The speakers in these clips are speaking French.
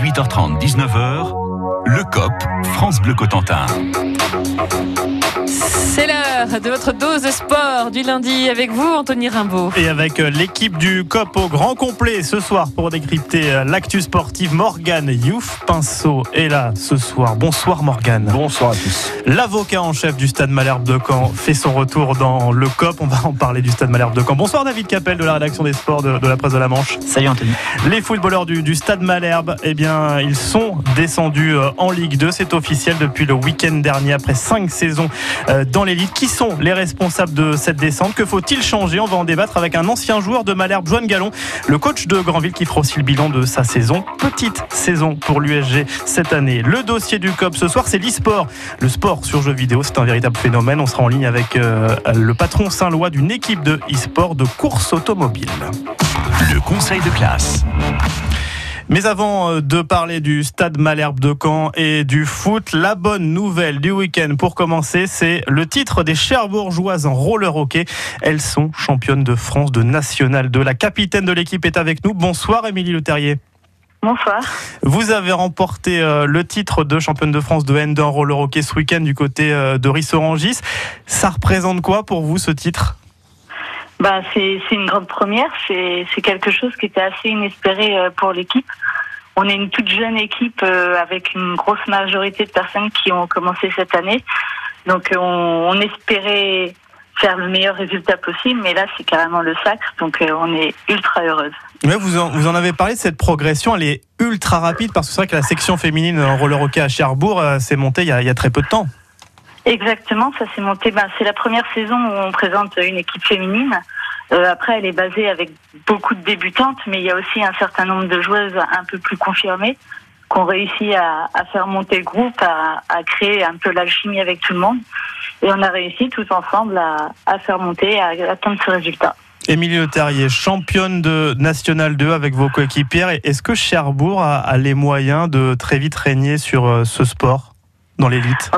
18h30, 19h, le COP, France Bleu Cotentin. C'est l'heure de votre dose de sport du lundi avec vous, Anthony Rimbaud. Et avec euh, l'équipe du COP au grand complet ce soir pour décrypter euh, l'actu sportive, Morgane Youf Pinceau est là ce soir. Bonsoir Morgane. Bonsoir à tous. L'avocat en chef du Stade Malherbe de Caen fait son retour dans le COP. On va en parler du Stade Malherbe de Caen. Bonsoir David Capel de la rédaction des sports de, de la presse de la Manche. Salut Anthony. Les footballeurs du, du, Stade Malherbe, eh bien, ils sont descendus euh, en Ligue 2. C'est officiel depuis le week-end dernier après cinq saisons dans l'élite. Qui sont les responsables de cette descente? Que faut-il changer? On va en débattre avec un ancien joueur de Malherbe, Joanne Gallon, le coach de Granville qui fera aussi le bilan de sa saison. Petite saison pour l'USG cette année. Le dossier du COP ce soir, c'est l'e-sport. Le sport sur jeux vidéo, c'est un véritable phénomène. On sera en ligne avec euh, le patron Saint-Lois d'une équipe de e-sport de course automobile. Le conseil de classe. Mais avant euh, de parler du stade Malherbe de Caen et du foot, la bonne nouvelle du week-end pour commencer, c'est le titre des Cherbourgeoises en roller hockey. Elles sont championnes de France de National 2. La capitaine de l'équipe est avec nous. Bonsoir Émilie Le Terrier. Bonsoir. Vous avez remporté euh, le titre de championne de France de N2 en roller hockey ce week-end du côté euh, de Rissorangis. Ça représente quoi pour vous ce titre? Bah, c'est une grande première. C'est quelque chose qui était assez inespéré pour l'équipe. On est une toute jeune équipe avec une grosse majorité de personnes qui ont commencé cette année. Donc on, on espérait faire le meilleur résultat possible, mais là c'est carrément le sacre, donc on est ultra heureuse. Mais vous en, vous en avez parlé, cette progression, elle est ultra rapide parce que c'est vrai que la section féminine en roller hockey à Cherbourg s'est montée il y a très peu de temps. Exactement, ça s'est monté. Ben, c'est la première saison où on présente une équipe féminine. Euh, après, elle est basée avec beaucoup de débutantes, mais il y a aussi un certain nombre de joueuses un peu plus confirmées qui ont réussi à, à faire monter le groupe, à, à créer un peu l'alchimie avec tout le monde. Et on a réussi tous ensemble à, à faire monter, à atteindre ce résultat. Émilie Le Terrier, championne de National 2 avec vos coéquipières. Est-ce que Cherbourg a, a, les moyens de très vite régner sur euh, ce sport dans l'élite?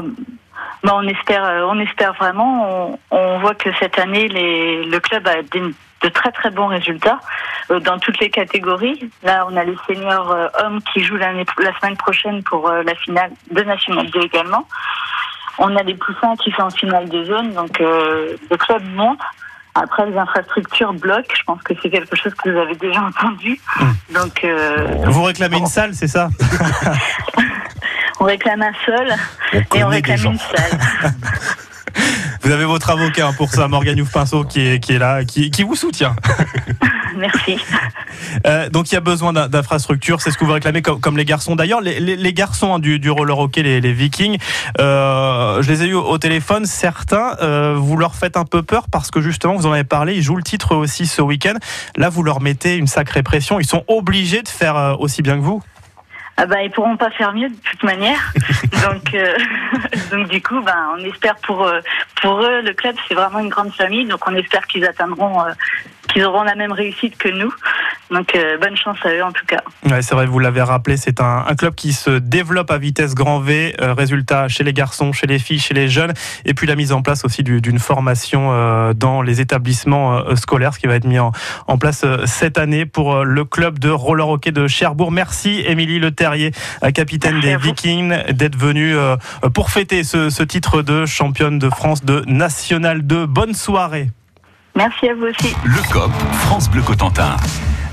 Bah, on espère, on espère vraiment. On, on voit que cette année, les, le club a des, de très très bons résultats euh, dans toutes les catégories. Là, on a les seniors euh, hommes qui jouent la semaine prochaine pour euh, la finale de National 2 également. On a les poussins qui sont en finale de zone, donc le club monte. Après, les infrastructures bloquent. Je pense que c'est quelque chose que vous avez déjà entendu. Mmh. Donc, vous réclamez une salle, c'est ça? on réclame un sol on et on réclame une salle. vous avez votre avocat pour ça, Morgane Youf-Pinceau, qui est, qui est là, qui, qui vous soutient. Merci. Euh, donc il y a besoin d'infrastructures, c'est ce que vous réclamez comme, comme les garçons. D'ailleurs, les, les, les, garçons hein, du, du, roller hockey, les, les Vikings, euh, je les ai eu au téléphone. Certains, euh, vous leur faites un peu peur parce que justement, vous en avez parlé, ils jouent le titre aussi ce week-end. Là, vous leur mettez une sacrée pression. Ils sont obligés de faire aussi bien que vous ah bah, ils pourront pas faire mieux de toute manière. donc, euh, donc du coup, ben, on espère pour euh, pour eux, le club c'est vraiment une grande famille, donc on espère qu'ils atteindront, euh, qu'ils auront la même réussite que nous. Donc euh, bonne chance à eux en tout cas. Ouais, c'est vrai, vous l'avez rappelé, c'est un, un, club qui se développe à vitesse grand V. Euh, résultat chez les garçons, chez les filles, chez les jeunes, et puis la mise en place aussi d'une formation euh, dans les établissements euh, scolaires, ce qui va être mis en, en place cette année pour le club de roller hockey de Cherbourg. Merci Émilie Le Terrier, capitaine Merci des Vikings, d'être venue pour fêter ce, ce titre de championne de France de National 2. Bonne soirée. Merci à vous aussi. Le COP, France Bleu Cotentin.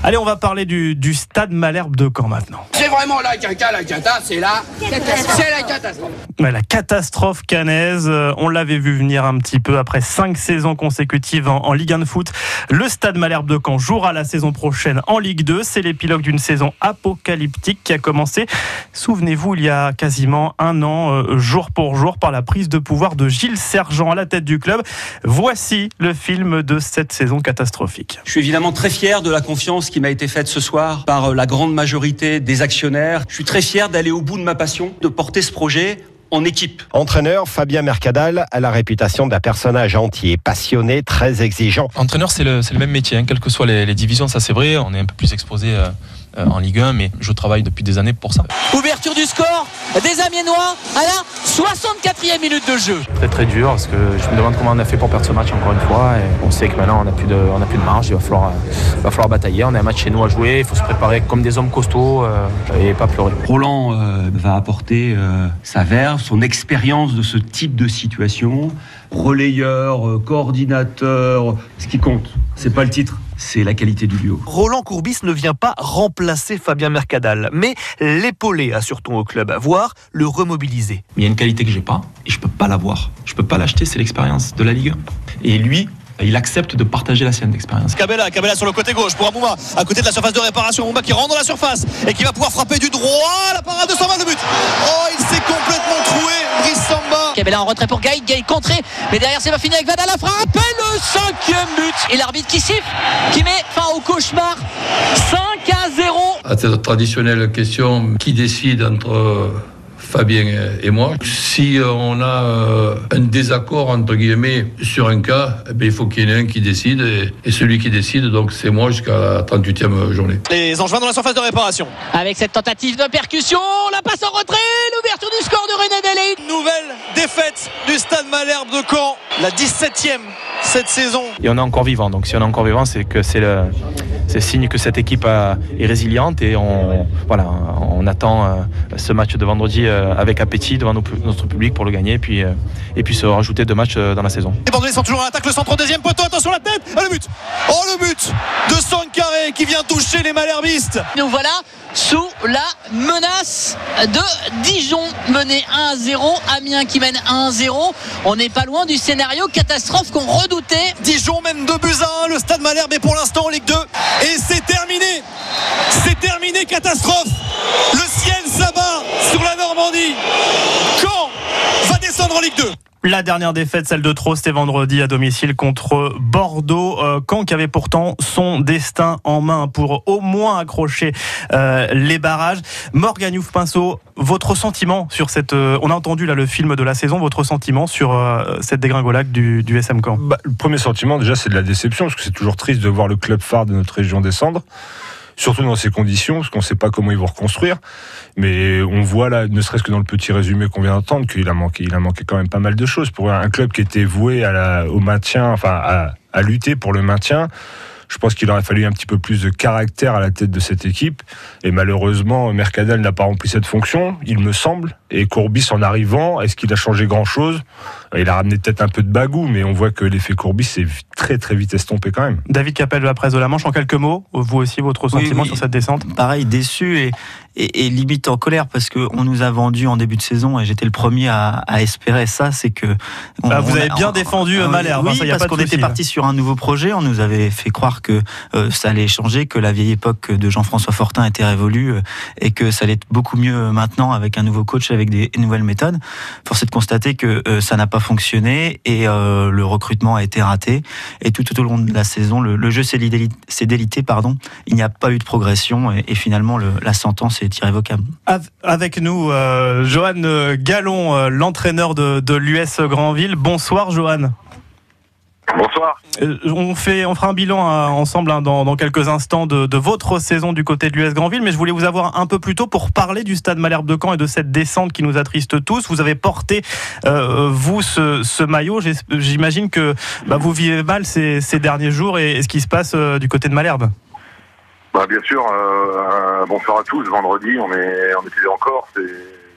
Allez, on va parler du, du stade Malherbe de Caen maintenant. C'est vraiment la caca, la cata, c'est la c'est la catastrophe. Ouais, la catastrophe canaise, on l'avait vu venir un petit peu après cinq saisons consécutives en, en, Ligue 1 de foot. Le stade Malherbe de Caen jouera la saison prochaine en Ligue 2. C'est l'épilogue d'une saison apocalyptique qui a commencé, souvenez-vous, il y a quasiment un an, euh, jour pour jour, par la prise de pouvoir de Gilles Sergent à la tête du club. Voici le film de cette saison catastrophique. Je suis évidemment très fier de la confiance qui m'a été faite ce soir par la grande majorité des actionnaires. Je suis très fier d'aller au bout de ma passion, de porter ce projet en équipe. Entraîneur, Fabien Mercadal a la réputation d'un personnage entier, passionné, très exigeant. Entraîneur, c'est le, le, même métier, hein, quelles que soient les, les divisions, ça c'est vrai. On est un peu plus exposé. Euh euh, en Ligue 1, mais je travaille depuis des années pour ça. Ouverture du score des Amiénois à la 64e minute de jeu. Très très dur parce que je me demande comment on a fait pour perdre ce match encore une fois. Et on sait que maintenant on n'a plus, de, on a plus de marge, il va falloir, il va falloir batailler. On a un match chez nous à jouer, il faut se préparer comme des hommes costauds euh, et pas pleurer. Roland euh, va apporter euh, sa verve, son expérience de ce type de situation. Relayeur, euh, coordinateur, ce qui compte, c'est pas le titre, c'est la qualité du duo. Roland Courbis ne vient pas remplacer Fabien Mercadal, mais l'épauler, assure-t-on au club, voire le remobiliser. Mais il y a une qualité que j'ai pas et je peux pas l'avoir. Je peux pas l'acheter, c'est l'expérience de la Ligue 1. Et lui, il accepte de partager la sienne d'expérience. Cabella, Cabella sur le côté gauche pour Amouma, à côté de la surface de réparation. Amouma qui rentre dans la surface et qui va pouvoir frapper du droit. La parade de Samba, le but. Oh, il s'est complètement troué, Brice Samba. Cabella en retrait pour Gaï, Gaï contré, mais derrière c'est pas fini avec Vada la frappe et le cinquième but. Et l'arbitre qui siffle, qui met fin au cauchemar. 5 à 0. À cette traditionnelle question, qui décide entre Fabien et moi. Si on a euh, un désaccord, entre guillemets, sur un cas, eh bien, il faut qu'il y en ait un qui décide. Et, et celui qui décide, donc c'est moi jusqu'à la 38e journée. Les Angevins dans la surface de réparation. Avec cette tentative de percussion, la passe en retrait, l'ouverture du score de René Dele. Nouvelle défaite du Stade Malherbe de Caen, la 17e cette saison. Et on est encore vivant, donc si on est encore vivant, c'est que c'est le, c'est signe que cette équipe a- est résiliente et on, voilà, on attend euh, ce match de vendredi euh, avec appétit devant notre public pour le gagner et puis, euh, et puis se rajouter deux matchs euh, dans la saison. Les Bordelais sont toujours à l'attaque, le centre au deuxième poteau, attention la tête, ah, le but Oh le but de Sankaré qui vient toucher les Malherbistes Nous voilà sous la menace de Dijon, mené 1-0. Amiens qui mène 1-0. On n'est pas loin du scénario catastrophe qu'on redoutait. Dijon mène 2 buts à 1, le Stade Malherbe est pour l'instant en Ligue 2 et c'est terminé C'est terminé, catastrophe Le ciel s'abat sur la Normandie Caen va descendre en Ligue 2 La dernière défaite, celle de trop, c'était vendredi à domicile contre Bordeaux. Euh, Caen qui avait pourtant son destin en main pour au moins accrocher euh, les barrages. Morgan Youf-Pinceau, votre sentiment sur cette... euh, on a entendu là le film de la saison, votre sentiment sur euh, cette dégringolade du, du SM Caen? Bah, le premier sentiment, déjà, c'est de la déception, parce que c'est toujours triste de voir le club phare de notre région descendre. Surtout dans ces conditions, parce qu'on ne sait pas comment ils vont reconstruire. Mais on voit là, ne serait-ce que dans le petit résumé qu'on vient d'entendre, qu'il a manqué, il a manqué quand même pas mal de choses pour un club qui était voué à la, au maintien, enfin à, à lutter pour le maintien. Je pense qu'il aurait fallu un petit peu plus de caractère à la tête de cette équipe. Et malheureusement, Mercadal n'a pas rempli cette fonction, il me semble. Et Courbis, en arrivant, est-ce qu'il a changé grand-chose? Il a ramené peut-être un peu de bagou, mais on voit que l'effet Courbis s'est très très vite estompé quand même. David Capel de la presse de la Manche, en quelques mots, vous aussi, votre sentiment oui. sur cette descente? Pareil, déçu et, et, et limite en colère parce qu'on nous a vendu en début de saison et j'étais le premier à, à espérer ça, c'est que... on- Ah, vous on avez a- bien on- défendu, Malherbe, hein, Oui, ça, y a parce qu'on était souci, parti sur un nouveau projet, on nous avait fait croire que euh, ça allait changer, que la vieille époque de Jean-François Fortin était révolue euh, et que ça allait être beaucoup mieux maintenant avec un nouveau coach, avec des nouvelles méthodes. Force est de constater que euh, ça n'a pas fonctionné et euh, le recrutement a été raté. Et tout, au long de la saison, le, jeu s'est délité, pardon. Il n'y a pas eu de progression et, finalement le- la sentence est irrévocable. Av- Avec nous, euh, Johan Gallon, l'entraîneur de, de l'US Grandville. Bonsoir, Johan. Bonsoir. Euh, on, fait, on fera un bilan euh, ensemble hein, dans, dans quelques instants de, de votre saison du côté de l'US Grandville, mais je voulais vous avoir un peu plus tôt pour parler du stade Malherbe de Caen et de cette descente qui nous attriste tous. Vous avez porté, euh, vous, ce, ce maillot. J'imagine que bah, vous vivez mal ces, ces derniers jours et, et ce qui se passe euh, du côté de Malherbe. Bah, bien sûr, bonsoir à tous. Vendredi, on, est, on était en Corse. Et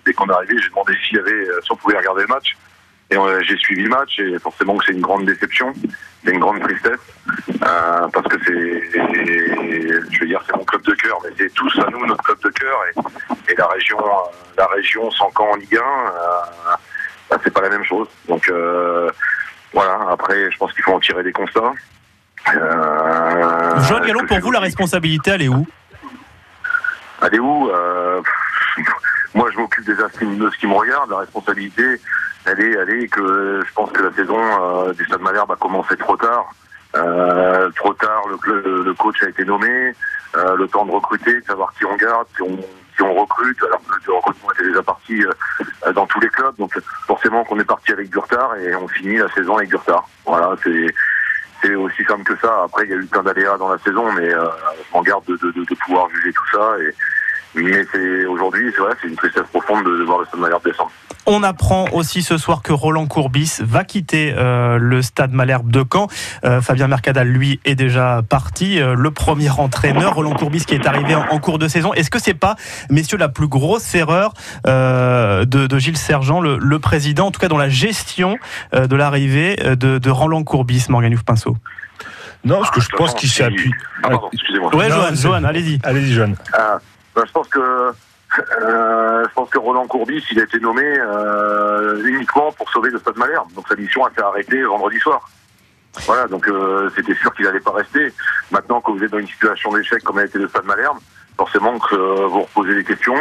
dès qu'on est arrivé, j'ai demandé s'il y avait, si on pouvait regarder le match. Et euh, j'ai suivi le match et forcément que c'est une grande déception, c'est une grande tristesse euh, parce que c'est, je veux dire, c'est mon club de cœur, mais c'est tous à nous notre club de cœur et, et la région, la région sans camp en Ligue 1, euh, bah, c'est pas la même chose. Donc euh, voilà. Après, je pense qu'il faut en tirer des constats. Euh, Gallon, que pour vous, la responsabilité, elle est où? Elle est où Euh, Moi, je m'occupe aspects de ce qui me regarde. La responsabilité, elle est, elle est que je pense que la saison euh, du Stade Malherbe a commencé trop tard. Euh, trop tard, le, coach a été nommé. Euh, le temps de recruter, de savoir qui on garde, qui on, recrute. Alors que le recrutement était déjà parti dans tous les clubs. Donc forcément qu'on est parti avec du retard et on finit la saison avec du retard. Voilà, c'est aussi simple que ça. Après, il y a eu plein d'aléas dans la saison, mais euh, je m'en garde de, pouvoir juger tout ça. Mais c'est aujourd'hui, c'est vrai, c'est une tristesse profonde de, de voir le Stade Malherbe descendre. On apprend aussi ce soir que Roland Courbis va quitter euh, le stade Malherbe de Caen. Euh, Fabien Mercadal, lui, est déjà parti. Euh, le premier entraîneur, Roland Courbis, qui est arrivé en, en cours de saison. Est-ce que c'est pas, messieurs, la plus grosse erreur euh, de, de, Gilles Sergent, le, le, président, en tout cas dans la gestion euh, de l'arrivée de, de, Roland Courbis, Morgan Pinceau Non, parce que je pense qu'il s'est appuyé. Ah, pardon, excusez-moi. Ouais, Johan, Johan allez-y. Allez-y, Johan. Ben, je pense que euh, je pense que Roland Courbis, il a été nommé euh, uniquement pour sauver le Stade Malherbe. Donc sa mission a été arrêtée vendredi soir. Voilà, donc euh, c'était sûr qu'il n'allait pas rester. Maintenant que vous êtes dans une situation d'échec comme a été le Stade Malherbe, forcément que euh, vous reposez des questions.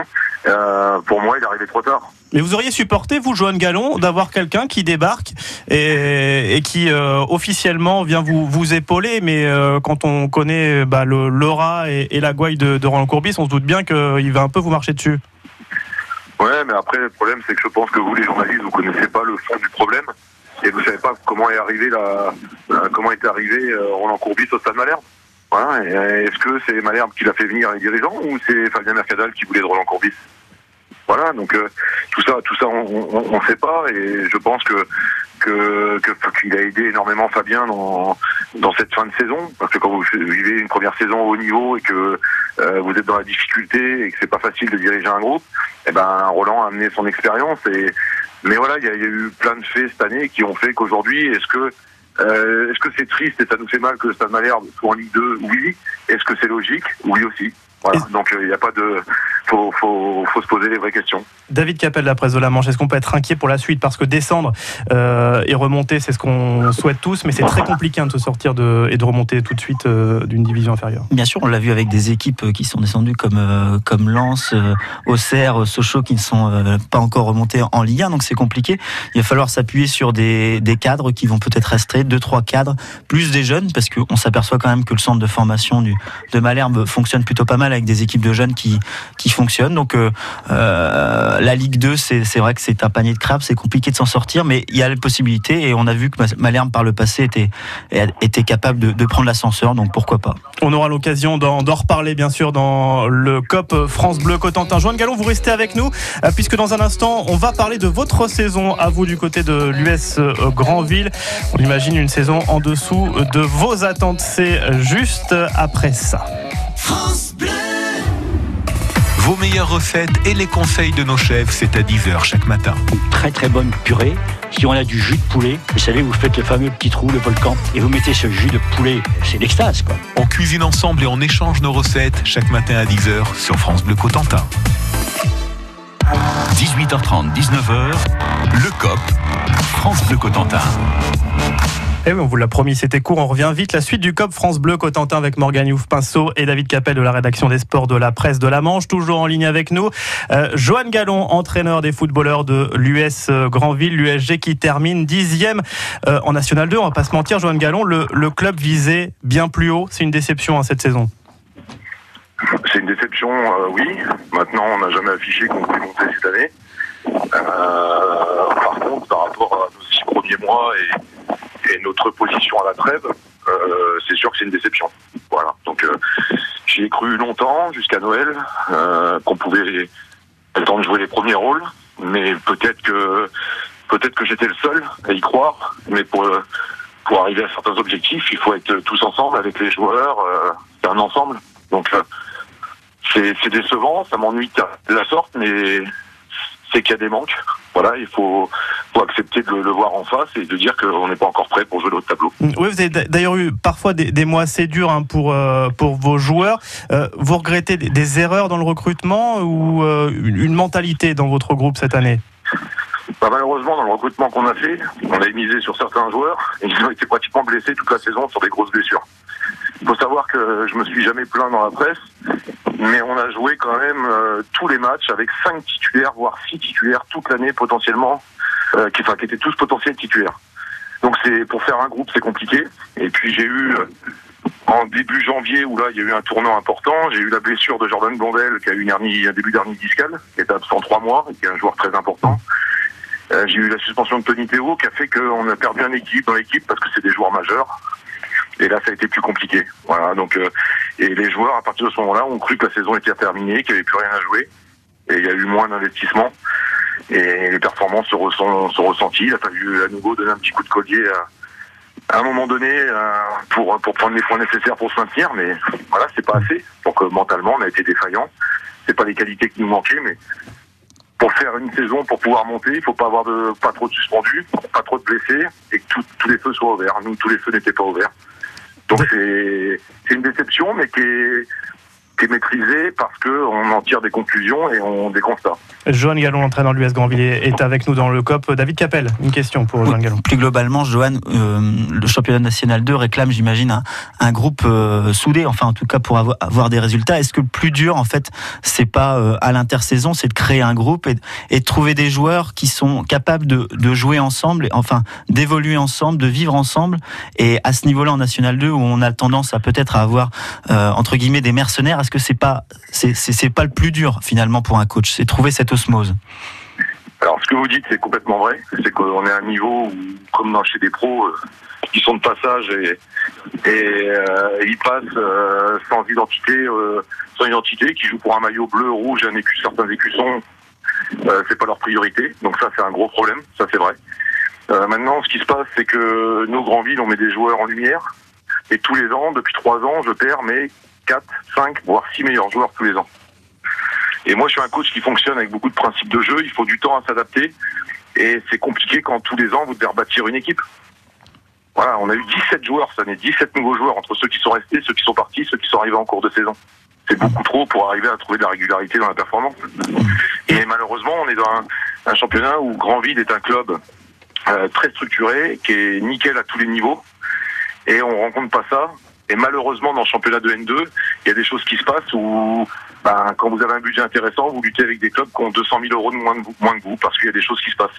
Euh, pour moi, il est arrivé trop tard. Mais vous auriez supporté, vous, Johan Gallon, d'avoir quelqu'un qui débarque et, et qui euh, officiellement vient vous, vous épauler, mais quand on connaît bah, le l'aura et, et, la gouaille de, de Roland Courbis, on se doute bien qu'il va un peu vous marcher dessus. Ouais, mais après, le problème, c'est que je pense que vous, les journalistes, vous connaissez pas le fond du problème et vous savez pas comment est arrivé la, la comment est arrivé Roland Courbis au Stade Malherbe. Voilà. Est-ce que c'est Malherbe qui l'a fait venir les dirigeants ou c'est Fabien Mercadal qui voulait de Roland Courbis Voilà. Donc euh, tout ça, tout ça, on ne sait pas et je pense que qu'il a aidé énormément Fabien dans dans cette fin de saison parce que quand vous vivez une première saison au haut niveau et que euh, vous êtes dans la difficulté et que c'est pas facile de diriger un groupe, eh ben Roland a amené son expérience et mais voilà, il y, a eu plein de faits cette année qui ont fait qu'aujourd'hui, est-ce que euh, est-ce que c'est triste et ça nous fait mal que Stade Malherbe soit en Ligue 2 Oui. Est-ce que c'est logique? Oui aussi. Voilà. Donc il euh, n'y a pas de. Faut, faut, faut, se poser les vraies questions. David Capel la presse de la Manche, est-ce qu'on peut être inquiet pour la suite? Parce que descendre euh, et remonter, c'est ce qu'on souhaite tous, mais c'est très compliqué hein, de se sortir de, et de remonter tout de suite euh, d'une division inférieure. Bien sûr, on l'a vu avec des équipes qui sont descendues comme, euh, comme Lens, euh, Auxerre, Sochaux qui ne sont euh, pas encore remontés en Ligue 1, donc c'est compliqué. Il va falloir s'appuyer sur des, des cadres qui vont peut-être rester, deux, trois cadres, plus des jeunes, parce qu'on s'aperçoit quand même que le centre de formation du, de Malherbe fonctionne plutôt pas mal avec des équipes de jeunes qui, qui fonctionnent. Donc euh, euh, la Ligue 2, c'est vrai que c'est un panier de crabes, c'est compliqué de s'en sortir, mais il y a la possibilité et on a vu que Malherbe par le passé était, était capable de, de prendre l'ascenseur, donc pourquoi pas. On aura l'occasion d'en reparler bien sûr dans le COP France Bleu Cotentin. Joanne Gallon, vous restez avec nous euh, puisque dans un instant on va parler de votre saison à vous du côté de l'US Grandville. On imagine une saison en dessous de vos attentes. C'est juste après ça. France Bleu vos meilleures recettes et les conseils de nos chefs, c'est à 10h chaque matin. Une très très bonne purée. Si on a du jus de poulet, vous savez, vous faites le fameux petit trou, le volcan, et vous mettez ce jus de poulet, c'est l'extase quoi. On cuisine ensemble et on échange nos recettes chaque matin à 10h sur France Bleu Cotentin. 18h30, 19h, le COP, France Bleu Cotentin. Et oui, on vous l'a promis, c'était court, on revient vite. La suite du COP France Bleu Cotentin avec Morgan Youf Pinceau et David Capel de la rédaction des sports de la presse de la Manche, toujours en ligne avec nous. Euh, Johan Gallon, entraîneur des footballeurs de l'US Grandville, l'USG qui termine dixième euh, en National 2. On va pas se mentir, Johan Gallon, le, club visait bien plus haut. C'est une déception hein, cette saison. C'est une déception, euh, oui. Maintenant, on n'a jamais affiché qu'on pouvait monter cette année. Euh, par contre, par rapport à nos six premiers mois et, et notre position à la trêve, euh, c'est sûr que c'est une déception. Voilà. Donc, euh, j'y ai cru longtemps, jusqu'à Noël, euh, qu'on pouvait temps de jouer les premiers rôles, mais peut-être que peut-être que j'étais le seul à y croire. Mais pour pour arriver à certains objectifs, il faut être tous ensemble avec les joueurs. c'est un ensemble. Donc c'est décevant, ça m'ennuie de la sorte, mais c'est qu'il y a des manques. Voilà, il faut, faut accepter de le, voir en face et de dire qu'on n'est pas encore prêt pour jouer l'autre tableau. Oui, vous avez d'ailleurs eu parfois des, des, mois assez durs hein, pour, euh, pour vos joueurs. Euh, vous regrettez des, erreurs dans le recrutement ou euh, une, mentalité dans votre groupe cette année? Bah, Malheureusement, dans le recrutement qu'on a fait, on a misé sur certains joueurs et ils ont été pratiquement blessés toute la saison sur des grosses blessures. Il faut savoir que je me suis jamais plaint dans la presse, mais on a joué quand même euh, tous les matchs avec cinq titulaires, voire six titulaires toute l'année potentiellement, euh, qui, enfin, qui étaient tous potentiels titulaires. Donc c'est pour faire un groupe, c'est compliqué. Et puis j'ai eu euh, en début janvier où là il y a eu un tournant important, j'ai eu la blessure de Jordan Blondel qui a eu une hernie, un début d'hernie discale, qui est absent trois mois, et qui est un joueur très important. Euh, j'ai eu la suspension de Tony Théo qui a fait qu'on a perdu un équipe dans l'équipe parce que c'est des joueurs majeurs. Et là, ça a été plus compliqué. Voilà. Donc, euh, et les joueurs, à partir de ce moment-là, ont cru que la saison était terminée, qu'il n'y avait plus rien à jouer. Et il y a eu moins d'investissement. Et les performances se, ressent, sont ressenties. Il a fallu à nouveau donner un petit coup de collier à, à un moment donné euh, pour, pour prendre les points nécessaires pour se maintenir. Mais voilà, c'est pas assez. Donc euh, mentalement, on a été défaillant. C'est pas les qualités qui nous manquaient, mais pour faire une saison, pour pouvoir monter, il faut pas avoir de pas trop de suspendus, pas trop de blessés et que tout- tous les feux soient ouverts. Nous, tous les feux n'étaient pas ouverts. Donc c'est c'est une déception, mais qui est, qui est maîtrisée parce que on en tire des conclusions et on des constats. Johan Gallon, entraîneur de l'US Grandville, est avec nous dans le COP. David Capel, une question pour Johan Gallon. Plus globalement, Johan, euh, le championnat national 2 réclame, j'imagine, un, un groupe euh, soudé, enfin en tout cas pour avoir, avoir des résultats. Est-ce que le plus dur, en fait, c'est pas euh, à l'intersaison, c'est de créer un groupe et, de- et de trouver des joueurs qui sont capables de, de jouer ensemble, et, enfin d'évoluer ensemble, de vivre ensemble? Et à ce niveau-là, en national 2, où on a tendance à peut-être à avoir euh, entre guillemets des mercenaires, est-ce que c'est pas c'est pas le plus dur finalement pour un coach, c'est trouver cette osmose. Alors, ce que vous dites, c'est complètement vrai. C'est qu'on est à un niveau où, comme dans chez des pros, euh, qui sont de passage et, euh, ils passent euh, sans identité, euh, sans identité, qui jouent pour un maillot bleu, rouge, un écu, certains écussons. Euh, c'est pas leur priorité. Donc ça, c'est un gros problème. Ça, c'est vrai. Euh, maintenant, ce qui se passe, c'est que nos grands villes, on met des joueurs en lumière. Et tous les ans, depuis trois ans, je perds mes 4, 5, voire 6 meilleurs joueurs tous les ans. Et moi, je suis un coach qui fonctionne avec beaucoup de principes de jeu. Il faut du temps à s'adapter. Et c'est compliqué quand tous les ans, vous devez rebâtir une équipe. Voilà, on a eu 17 joueurs cette année, 17 nouveaux joueurs entre ceux qui sont restés, ceux qui sont partis, ceux qui sont arrivés en cours de saison. C'est beaucoup trop pour arriver à trouver de la régularité dans la performance. Et malheureusement, on est dans un, championnat où Grandville est un club euh, très structuré, qui est nickel à tous les niveaux. Et on rencontre pas ça. Et malheureusement, dans le championnat de N2, il y a des choses qui se passent où, ben, quand vous avez un budget intéressant, vous luttez avec des clubs qui ont 200 000 euros de moins, de vous, moins que vous, parce qu'il y a des choses qui se passent.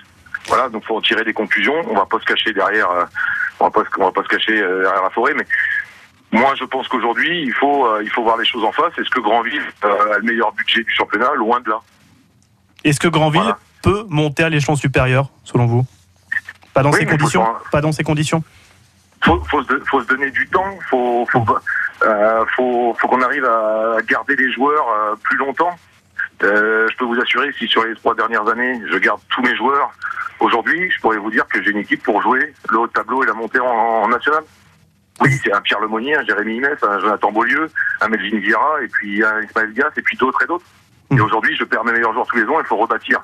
Voilà, donc faut en tirer des conclusions. On va pas se cacher derrière, euh, on va pas, on va pas se cacher euh, derrière la forêt, mais moi, je pense qu'aujourd'hui, il faut, euh, il faut voir les choses en face. Est-ce que Grandville euh, a le meilleur budget du championnat? Loin de là. Est-ce que Grandville peut monter à l'échelon supérieur, selon vous? Pas dans Oui, ces conditions? Pas dans ces conditions? Faut, faut, se, faut se donner du temps, faut, faut, euh, faut, faut qu'on arrive à garder les joueurs euh, plus longtemps. Euh, je peux vous assurer, si sur les trois dernières années, je garde tous mes joueurs, aujourd'hui, je pourrais vous dire que j'ai une équipe pour jouer le haut de tableau et la montée en, en national. Oui, c'est un Pierre Lemonnier, un Jérémy Inès, un Jonathan Beaulieu, un Melvin Vieira, et puis un Ismaël Gass, et puis d'autres et d'autres. Et aujourd'hui, je perds mes meilleurs joueurs tous les ans, il faut rebâtir.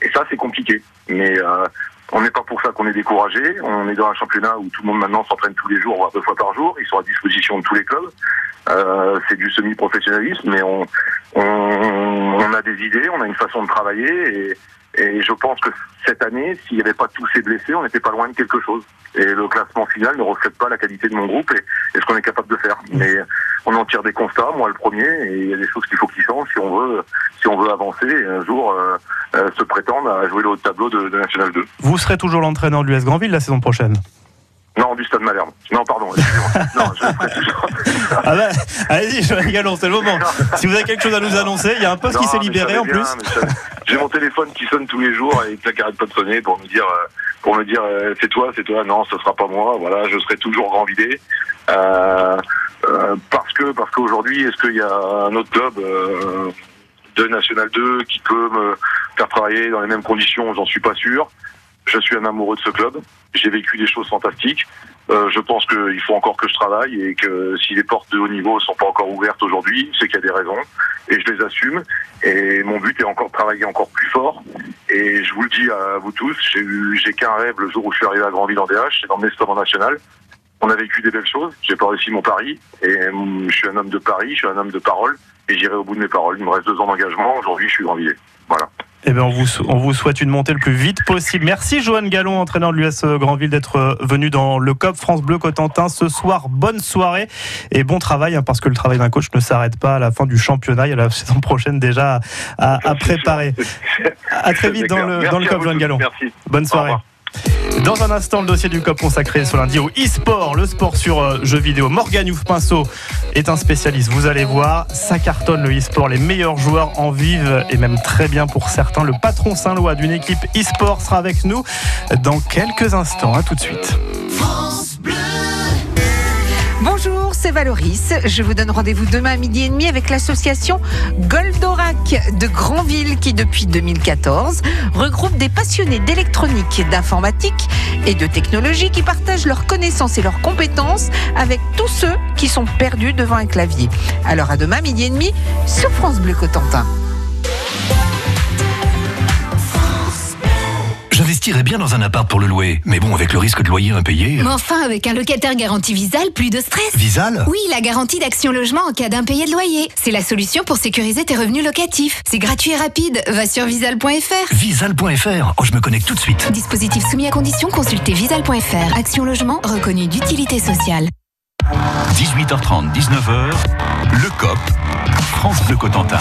Et ça, c'est compliqué. Mais euh, on n'est pas pour ça qu'on est découragé. On est dans un championnat où tout le monde maintenant s'entraîne tous les jours, voire deux fois par jour. Ils sont à disposition de tous les clubs. Euh, c'est du semi-professionnalisme, mais on, on, on a des idées, on a une façon de travailler. Et, et je pense que cette année, s'il n'y avait pas tous ces blessés, on n'était pas loin de quelque chose. Et le classement final ne reflète pas la qualité de mon groupe et, ce qu'on est capable de faire. Mais on en tire des constats, moi le premier, et il y a des choses qu'il faut qu'ils changent si on veut, si on veut avancer et un jour euh, euh, se prétendre à jouer le haut tableau de, de National 2. Vous serez toujours l'entraîneur de l'US Grandville la saison prochaine? Non, du Stade Malherbe. Non, pardon. excusez-moi. non, je. Ah bah, allez-y, Johan Gallon, c'est le moment. Si vous avez quelque chose à nous annoncer, il y a un poste qui s'est libéré en plus. J'ai mon téléphone qui sonne tous les jours et qui n'arrête pas de sonner pour me dire, euh, pour me dire, euh, c'est toi, c'est toi. Non, ce sera pas moi. Voilà, je serai toujours grand vidé. Euh, euh, parce que, parce qu'aujourd'hui, est-ce qu'il y a un autre club euh, de National 2 qui peut me faire travailler dans les mêmes conditions? J'en suis pas sûr. Je suis un amoureux de ce club. J'ai vécu des choses fantastiques. Euh, je pense qu'il faut encore que je travaille et que si les portes de haut niveau sont pas encore ouvertes aujourd'hui, c'est qu'il y a des raisons et je les assume. Et mon but est encore de travailler encore plus fort. Et je vous le dis à vous tous, j'ai qu'un rêve le jour où je suis arrivé à Grandville en DH, c'est d'emmener ce national. On a vécu des belles choses. J'ai pas réussi mon pari et hum, je suis un homme de pari, je suis un homme de parole et j'irai au bout de mes paroles. Il me reste deux ans d'engagement. Aujourd'hui, je suis Grandvillé. Voilà. Eh bien, on vous, sou- on vous souhaite une montée le plus vite possible. Merci Johan Gallon, entraîneur de l'US Grandville, d'être euh, venu dans le COP France Bleu Cotentin ce soir. Bonne soirée et bon travail, hein, parce que le travail d'un coach ne s'arrête pas à la fin du championnat. Il y a la saison prochaine déjà à, à préparer. À très vite dans le, dans le COP, Johan. Gallon. Merci. Bonne soirée. Dans un instant, le dossier du COP consacré ce lundi au e-sport, le sport sur euh, jeux vidéo. Morgan Youf Pinceau est un spécialiste. Vous allez voir, ça cartonne le e-sport. Les meilleurs joueurs en vivent et même très bien pour certains. Le patron Saint-Lois d'une équipe e-sport sera avec nous dans quelques instants. À tout de suite. C'est Valoris. Je vous donne rendez-vous demain à midi et demi avec l'association Goldorak de Granville qui, depuis 2014, regroupe des passionnés d'électronique, d'informatique et de technologie qui partagent leurs connaissances et leurs compétences avec tous ceux qui sont perdus devant un clavier. Alors à demain, midi et demi, sur France Bleu Cotentin. J'investirais bien dans un appart pour le louer, mais bon, avec le risque de loyer impayé. Mais enfin, avec un locataire garanti Visal, plus de stress. Visal Oui, la garantie d'action logement en cas d'impayé de loyer. C'est la solution pour sécuriser tes revenus locatifs. C'est gratuit et rapide. Va sur visal.fr. Visal.fr. Oh, je me connecte tout de suite. Dispositif soumis à condition, consultez visal.fr. Action logement reconnu d'utilité sociale. 18h30, 19h, le COP, France Bleu Cotentin.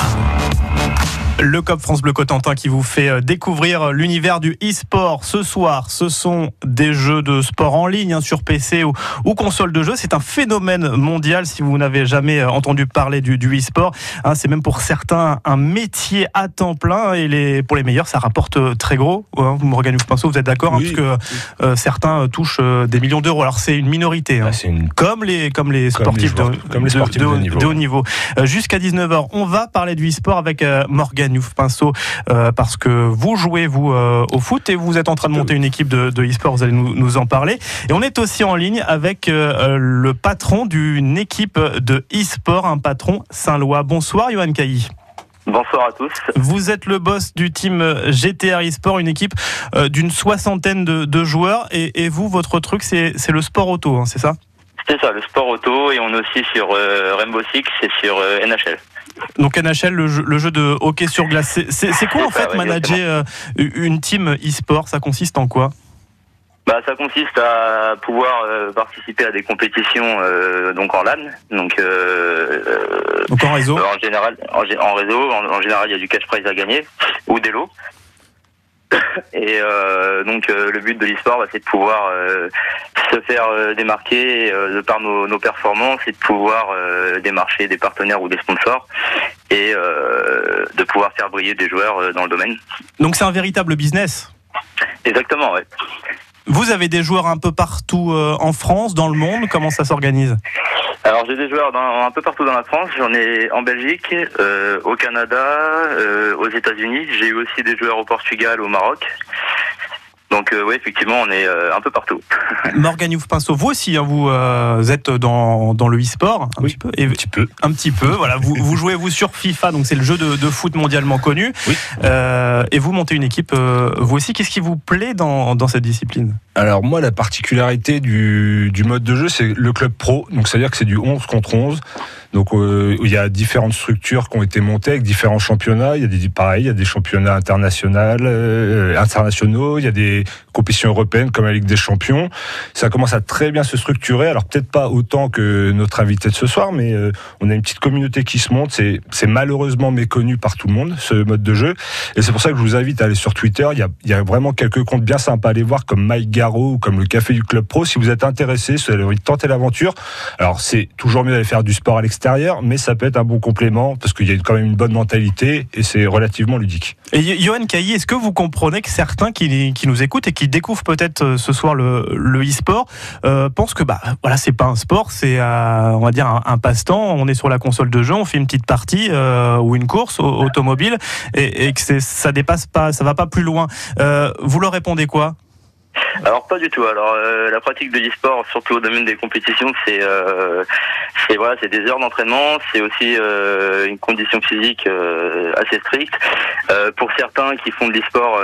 Le COP France Bleu Cotentin qui vous fait euh, découvrir l'univers du e-sport. Ce soir, ce sont des jeux de sport en ligne hein, sur PC ou, ou, console de jeu. C'est un phénomène mondial si vous n'avez jamais euh, entendu parler du, du e-sport. Hein, c'est même pour certains un métier à temps plein et les, pour les meilleurs, ça rapporte euh, très gros. Hein, Morgan Pinceau, vous êtes d'accord oui. Parce que euh, certains touchent des millions d'euros. Alors c'est une minorité, ah, une... comme les, comme les comme sportifs, les joueurs, de, comme les sportifs de, de, haut niveau. Jusqu'à 19h, on va parler du e-sport avec Morgan Youf Pinceau euh, parce que vous jouez vous euh, au foot et vous êtes en train de monter une équipe de, de e-sport. Vous allez nous, nous, en parler. Et on est aussi en ligne avec euh, le patron d'une équipe de e-sport, un patron Saint-Lois. Bonsoir, Johan Cailly. Bonsoir à tous. Vous êtes le boss du team GTR eSport, une équipe d'une soixantaine de, de joueurs. Et, et, vous, votre truc, c'est le sport auto, hein, c'est ça? C'est ça, le sport auto. Et on est aussi sur euh, Rainbow Six et sur euh, NHL. Donc NHL, le jeu, le jeu, de hockey sur glace. C'est quoi en fait ouais, manager euh, une team e-sport? Ça consiste en quoi? Bah, ça consiste à pouvoir euh, participer à des compétitions euh, donc en LAN, donc, euh, donc en réseau. en général, en, en réseau, en, en, général, il y a du cash prize à gagner ou des lots. Et euh, donc le but de l'e-sport, bah, c'est de pouvoir euh, se faire euh, démarquer de par nos, nos, performances et de pouvoir démarcher des partenaires ou des sponsors et de pouvoir faire briller des joueurs dans le domaine. Donc c'est un véritable business? Exactement, ouais. Vous avez des joueurs un peu partout en France, dans le monde? Comment ça s'organise? Alors j'ai des joueurs dans, un peu partout dans la France. J'en ai en Belgique, euh, au Canada, euh, aux États-Unis. J'ai eu aussi des joueurs au Portugal, au Maroc. Donc euh, oui, effectivement, on est euh, un peu partout. Morgan Youf Pinceau, vous aussi, hein, vous euh, êtes dans, dans le e-sport un oui, petit peu, et, un petit peu, un petit peu. Voilà, vous, vous jouez vous sur FIFA, donc c'est le jeu de, de, foot mondialement connu. Oui. et vous montez une équipe, vous aussi. Qu'est-ce qui vous plaît dans, dans cette discipline? Alors moi, la particularité du, du mode de jeu, c'est le club pro. Donc c'est-à-dire que c'est du 11 contre 11. Donc euh, il y a différentes structures qui ont été montées avec différents championnats. Il y a des pareil, il y a des championnats internationaux, euh, internationaux. Il y a des compétitions européennes comme la Ligue des Champions. Ça commence à très bien se structurer. Alors peut-être pas autant que notre invité de ce soir, mais euh, on a une petite communauté qui se monte. C'est malheureusement méconnu par tout le monde ce mode de jeu. Et c'est pour ça que je vous invite à aller sur Twitter. Il y a, il y a vraiment quelques comptes bien sympas à aller voir comme Mike Garraud ou comme le Café du Club Pro. Si vous êtes intéressé, si vous avez envie de tenter l'aventure, alors c'est toujours mieux d'aller faire du sport à l'extérieur mais ça peut être un bon complément parce qu'il y a quand même une bonne mentalité et c'est relativement ludique. Et Johan Cailly, est-ce que vous comprenez que certains qui, nous écoutent et qui découvrent peut-être ce soir le, e-sport euh, pensent que bah voilà c'est pas un sport, c'est euh, on va dire un, passe-temps. On est sur la console de jeu, on fait une petite partie euh, ou une course automobile et, et que ça dépasse pas, ça va pas plus loin. Euh, vous leur répondez quoi? Alors pas du tout. Alors euh, la pratique de l'e-sport, surtout au domaine des compétitions, c'est euh, c'est voilà, c'est des heures d'entraînement, c'est aussi euh, une condition physique euh, assez stricte. Pour certains qui font de l'e-sport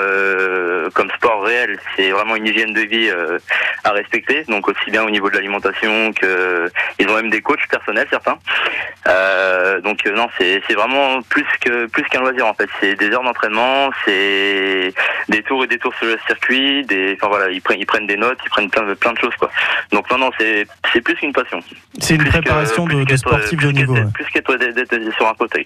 comme sport réel, c'est vraiment une hygiène de vie à respecter. Donc aussi bien au niveau de l'alimentation que ils ont même des coachs personnels certains. donc non, c'est c'est vraiment plus que plus qu'un loisir en fait. C'est des heures d'entraînement, c'est des tours et des tours sur le circuit, des enfin voilà, ils prennent, ils prennent des notes, ils prennent plein de, plein de choses quoi. Donc non non, c'est c'est plus qu'une passion. C'est une plus préparation que, de, de sportif de niveau. Plus qu'être sur un fauteuil.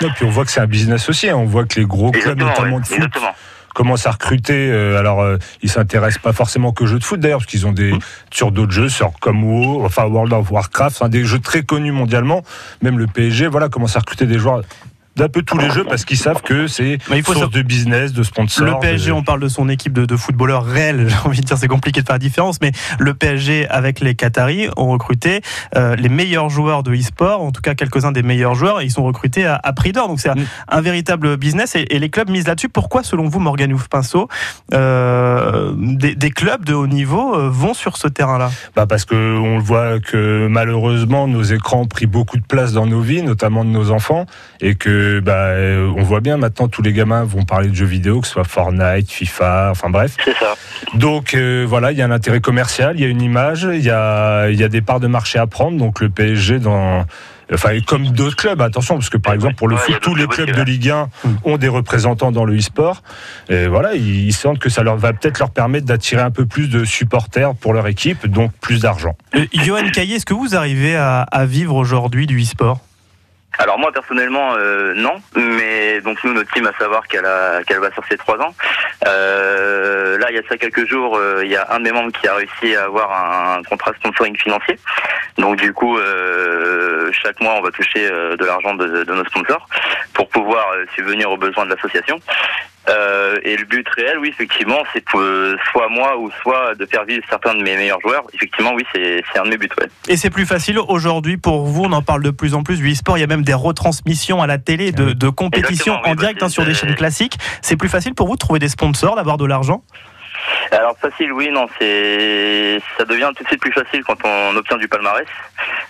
Et puis on voit que c'est un business aussi. Hein. On voit que les gros clubs, exactement, notamment ouais, de foot, exactement. Commencent à recruter. Euh, alors euh, ils s'intéressent pas forcément qu'aux jeux de foot d'ailleurs, parce qu'ils ont des mmh. sur d'autres jeux, sur comme WoW, enfin World of Warcraft, des jeux très connus mondialement. Même le PSG, voilà, commence à recruter des joueurs d'un peu tous les jeux parce qu'ils savent que c'est faut source savoir- de business, de sponsors. Le PSG, de- on parle de son équipe de, de footballeurs réels. J'ai envie de dire, c'est compliqué de faire la différence, mais le PSG avec les Qataris ont recruté euh, les meilleurs joueurs de e-sport, en tout cas quelques-uns des meilleurs joueurs. et Ils sont recrutés à, à prix d'or, donc c'est un, un véritable business et, et les clubs misent là-dessus. Pourquoi, selon vous, Morgan Youf-Pinceau, euh, des, des clubs de haut niveau euh, vont sur ce terrain-là? Bah parce que on le voit que malheureusement nos écrans ont pris beaucoup de place dans nos vies, notamment de nos enfants, et que bah euh, on voit bien maintenant tous les gamins vont parler de jeux vidéo, que ce soit Fortnite, FIFA, enfin bref. C'est ça. Donc euh, voilà, il y a un intérêt commercial, il y a une image, il y a il y a des parts de marché à prendre. Donc le PSG dans Enfin, comme d'autres clubs, attention, parce que par exemple pour le Ouais, foot, tous les clubs de Ligue 1 ont des représentants dans le e-sport. Et voilà, ils, ils sentent que ça leur va peut-être leur permettre d'attirer un peu plus de supporters pour leur équipe, donc plus d'argent. Euh, Johan Caillé, est-ce que vous arrivez à, à vivre aujourd'hui du e-sport? Alors moi personnellement euh, non, mais donc nous notre team à savoir qu'elle qu'elle va sur ses trois ans. Euh, là il y a ça quelques jours, euh, il y a un de mes membres qui a réussi à avoir un contrat sponsoring financier. Donc du coup chaque mois on va toucher de l'argent de, nos sponsors pour pouvoir subvenir aux besoins de l'association. Euh, et le but réel, oui, effectivement, c'est euh, soit moi ou soit de faire vivre certains de mes meilleurs joueurs. Effectivement, oui, c'est un de mes buts. Ouais. Et c'est plus facile aujourd'hui pour vous, on en parle de plus en plus du e-sport, il y a même des retransmissions à la télé de, de compétitions Exactement, oui, en bah, direct hein, sur des chaînes classiques. C'est plus facile pour vous de trouver des sponsors, d'avoir de l'argent? Alors facile, oui, non, c'est ça devient tout de suite plus facile quand on obtient du palmarès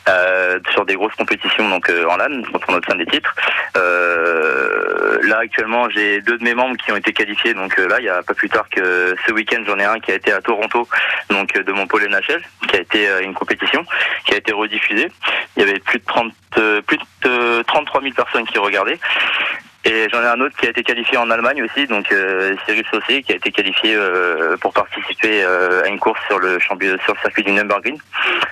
euh, sur des grosses compétitions, donc euh, en LAN, quand on obtient des titres. Euh, là actuellement, j'ai deux de mes membres qui ont été qualifiés, donc euh, là, il y a pas plus tard que ce week-end, j'en ai un qui a été à Toronto, donc euh, de mon pôle NHL, qui a été euh, une compétition, qui a été rediffusée. Il y avait plus de 30, euh, plus de euh, 33 000 personnes qui regardaient. Et j'en ai un autre qui a été qualifié en Allemagne aussi, donc euh, Cyril qui a été qualifié euh, pour participer euh, à une course sur le champion, sur le circuit du Nürburgring.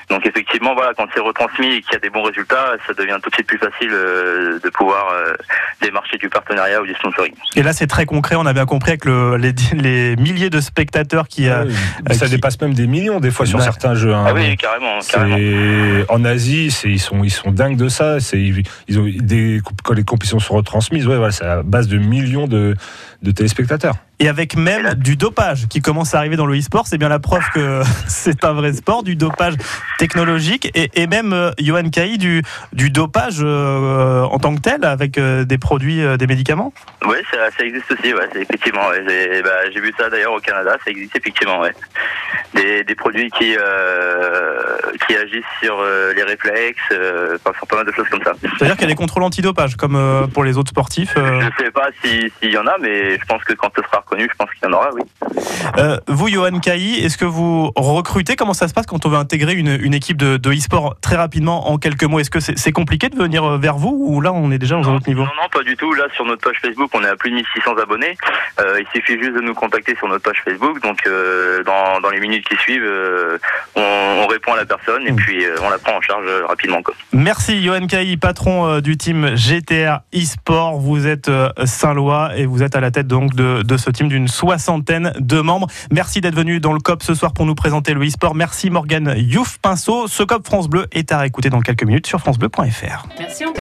Donc effectivement, voilà, quand c'est retransmis et qu'il y a des bons résultats, ça devient tout de suite plus facile euh, de pouvoir euh, démarcher du partenariat ou du sponsoring. Et là, c'est très concret. On a bien compris avec le- les, les milliers de spectateurs qui. euh, Mais ça dépasse même des millions des fois sur Ouais. certains jeux. hein. Ah oui, carrément, En Asie, ils sont, ils sont dingues de ça. C'est- Ils ont des, quand les compétitions sont retransmises, ouais, voilà, c'est à base de millions de, de téléspectateurs. Et avec même du dopage qui commence à arriver dans le e-sport, c'est bien la preuve que c'est un vrai sport, du dopage technologique et, et même, euh, Johan Cailly, du, du dopage euh, en tant que tel avec euh, des produits, euh, des médicaments Oui, ça, ça existe aussi, ouais, c'est effectivement. ouais, j'ai bah, j'ai vu ça d'ailleurs au Canada, ça existe effectivement, ouais. Des, des produits qui euh, qui agissent sur euh, les réflexes, euh, enfin, sur pas mal de choses comme ça. C'est-à-dire qu'il y a des contrôles antidopage, comme pour les autres sportifs. Je sais pas si- s'il y en a, mais je pense que quand ce sera reconnu, je pense qu'il y en aura, oui. Vous, Johan Cailly, est-ce que vous recrutez? Comment ça se passe quand on veut intégrer une, une équipe de, de e-sport très rapidement en quelques mots? Est-ce que c'est c'est compliqué de venir vers vous ou là on est déjà dans un autre niveau? Non, non, pas du tout. Là, sur notre page Facebook, on est à plus de 1600 abonnés. Il suffit juste de nous contacter sur notre page Facebook. Donc, dans, dans les minutes qui suivent, euh, on, on répond à la personne et puis euh, on la prend en charge euh, rapidement. Quoi. Merci Johan Cailly, patron euh, du team GTR eSport. Vous êtes euh, Saint-Lois et vous êtes à la tête donc de, de ce team d'une soixantaine de membres. Merci d'être venu dans le COP ce soir pour nous présenter le eSport. Merci Morgane Youf Pinceau. Ce COP France Bleu est à réécouter dans quelques minutes sur francebleu.fr. Merci.